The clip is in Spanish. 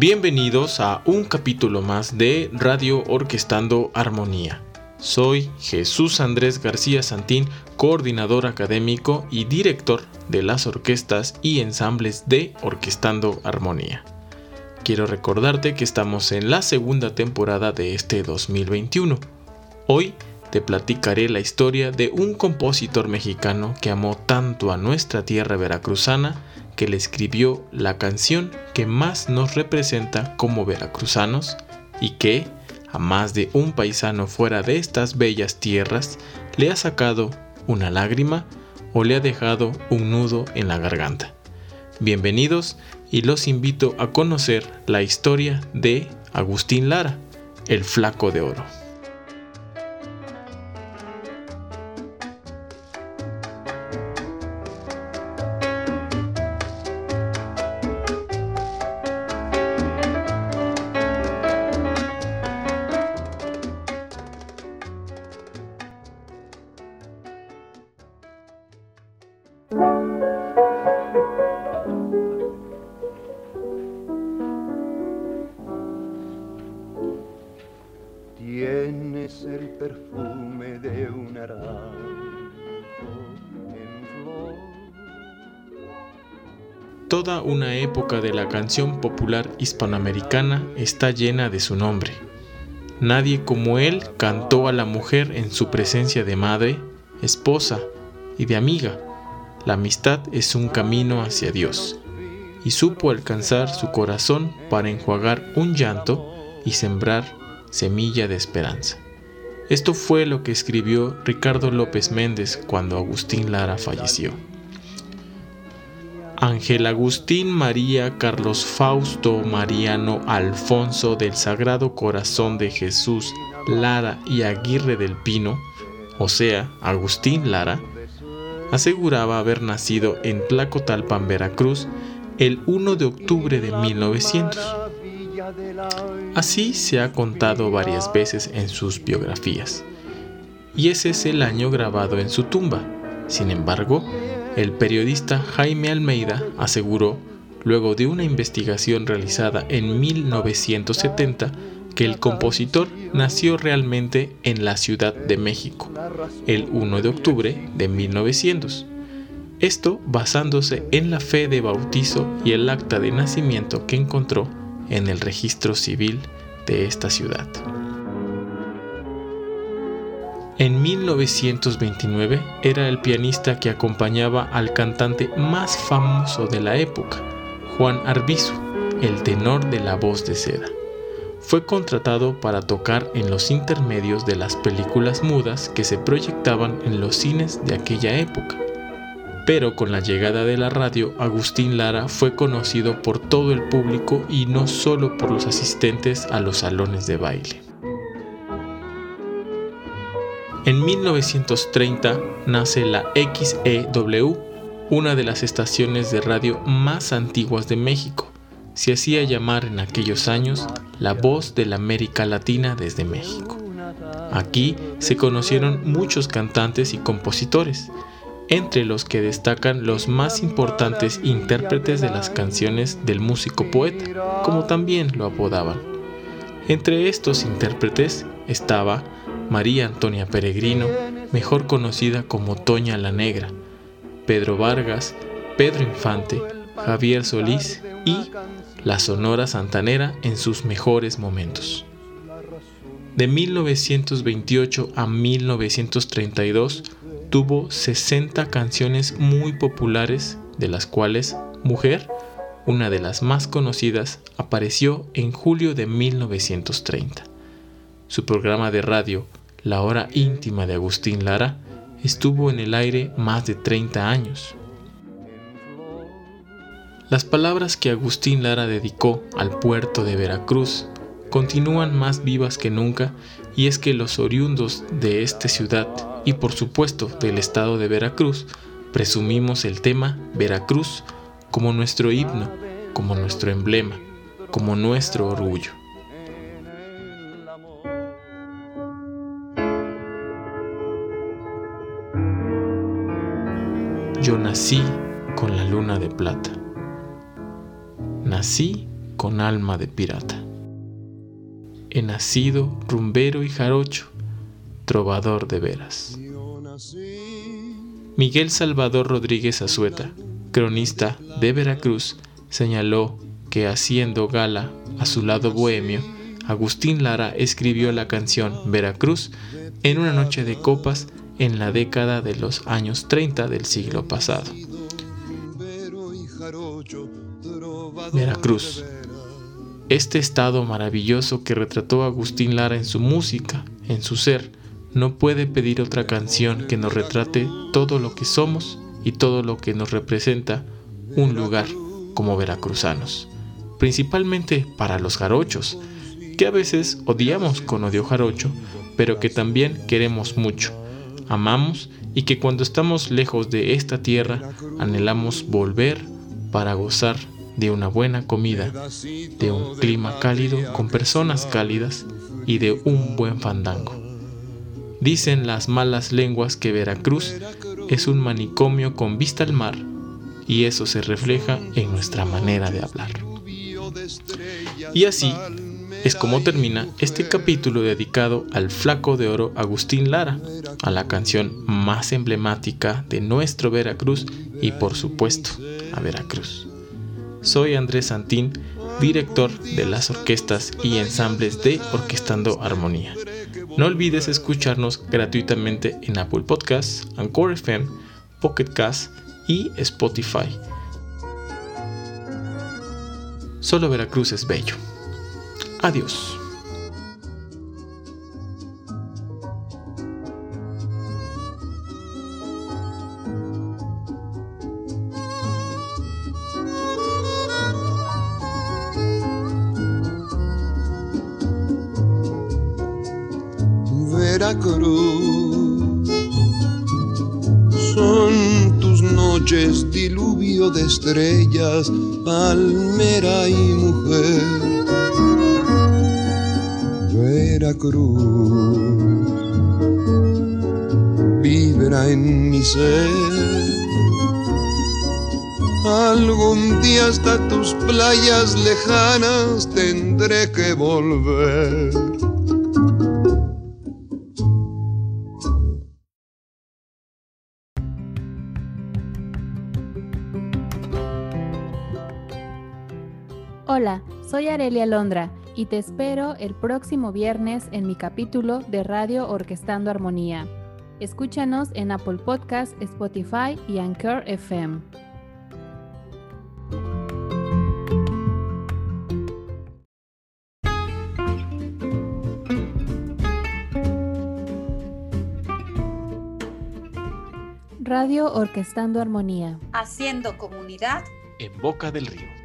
Bienvenidos a un capítulo más de Radio Orquestando Armonía. Soy Jesús Andrés García Santín, coordinador académico y director de las orquestas y ensambles de Orquestando Armonía. Quiero recordarte que estamos en la segunda temporada de este 2021. Hoy te platicaré la historia de un compositor mexicano que amó tanto a nuestra tierra veracruzana que le escribió la canción que más nos representa como veracruzanos y que, a más de un paisano fuera de estas bellas tierras, le ha sacado una lágrima o le ha dejado un nudo en la garganta. Bienvenidos y los invito a conocer la historia de Agustín Lara, el flaco de oro. Toda una época de la canción popular hispanoamericana está llena de su nombre. Nadie como él cantó a la mujer en su presencia de madre, esposa y de amiga. La amistad es un camino hacia Dios. Y supo alcanzar su corazón para enjuagar un llanto y sembrar semilla de esperanza. Esto fue lo que escribió Ricardo López Méndez cuando Agustín Lara falleció. Ángel Agustín María Carlos Fausto Mariano Alfonso del Sagrado Corazón de Jesús Lara y Aguirre del Pino, o sea, Agustín Lara, aseguraba haber nacido en Tlacotalpan, Veracruz, el 1 de octubre de 1900. Así se ha contado varias veces en sus biografías. Y ese es el año grabado en su tumba. Sin embargo, el periodista Jaime Almeida aseguró, luego de una investigación realizada en 1970, que el compositor nació realmente en la Ciudad de México, el 1 de octubre de 1900. Esto basándose en la fe de bautizo y el acta de nacimiento que encontró en el registro civil de esta ciudad. En 1929 era el pianista que acompañaba al cantante más famoso de la época, Juan Arbizu, el tenor de la voz de seda. Fue contratado para tocar en los intermedios de las películas mudas que se proyectaban en los cines de aquella época. Pero con la llegada de la radio, Agustín Lara fue conocido por todo el público y no solo por los asistentes a los salones de baile. En 1930 nace la XEW, una de las estaciones de radio más antiguas de México. Se hacía llamar en aquellos años la voz de la América Latina desde México. Aquí se conocieron muchos cantantes y compositores, entre los que destacan los más importantes intérpretes de las canciones del músico poeta, como también lo apodaban. Entre estos intérpretes estaba María Antonia Peregrino, mejor conocida como Toña la Negra, Pedro Vargas, Pedro Infante, Javier Solís y la Sonora Santanera en sus mejores momentos. De 1928 a 1932 tuvo 60 canciones muy populares, de las cuales Mujer, una de las más conocidas, apareció en julio de 1930. Su programa de radio, la hora íntima de Agustín Lara, estuvo en el aire más de 30 años. Las palabras que Agustín Lara dedicó al puerto de Veracruz continúan más vivas que nunca y es que los oriundos de esta ciudad y por supuesto del estado de Veracruz presumimos el tema Veracruz como nuestro himno, como nuestro emblema, como nuestro orgullo. Yo nací con la luna de plata. Nací con alma de pirata. He nacido rumbero y jarocho, trovador de veras. Miguel Salvador Rodríguez Azueta, cronista de Veracruz, señaló que haciendo gala a su lado bohemio, Agustín Lara escribió la canción Veracruz en una noche de copas en la década de los años 30 del siglo pasado. Veracruz. Este estado maravilloso que retrató Agustín Lara en su música, en su ser, no puede pedir otra canción que nos retrate todo lo que somos y todo lo que nos representa un lugar como veracruzanos, principalmente para los jarochos, que a veces odiamos con odio jarocho, pero que también queremos mucho, amamos y que cuando estamos lejos de esta tierra anhelamos volver para gozar de una buena comida, de un clima cálido con personas cálidas y de un buen fandango. Dicen las malas lenguas que Veracruz es un manicomio con vista al mar y eso se refleja en nuestra manera de hablar. Y así es como termina este capítulo dedicado al flaco de oro Agustín Lara, a la canción más emblemática de nuestro Veracruz y por supuesto a Veracruz. Soy Andrés Santín, director de las orquestas y ensambles de Orquestando Armonía. No olvides escucharnos gratuitamente en Apple Podcasts, Anchor FM, Pocket Cast y Spotify. Solo Veracruz es bello. Adiós. Veracruz son tus noches diluvio de estrellas, palmera y mujer Veracruz vibra en mi ser. Algún día hasta tus playas lejanas tendré que volver. Hola, soy Arelia Londra y te espero el próximo viernes en mi capítulo de Radio Orquestando Armonía. Escúchanos en Apple Podcast, Spotify y Anchor FM. Radio Orquestando Armonía. Haciendo comunidad en Boca del Río.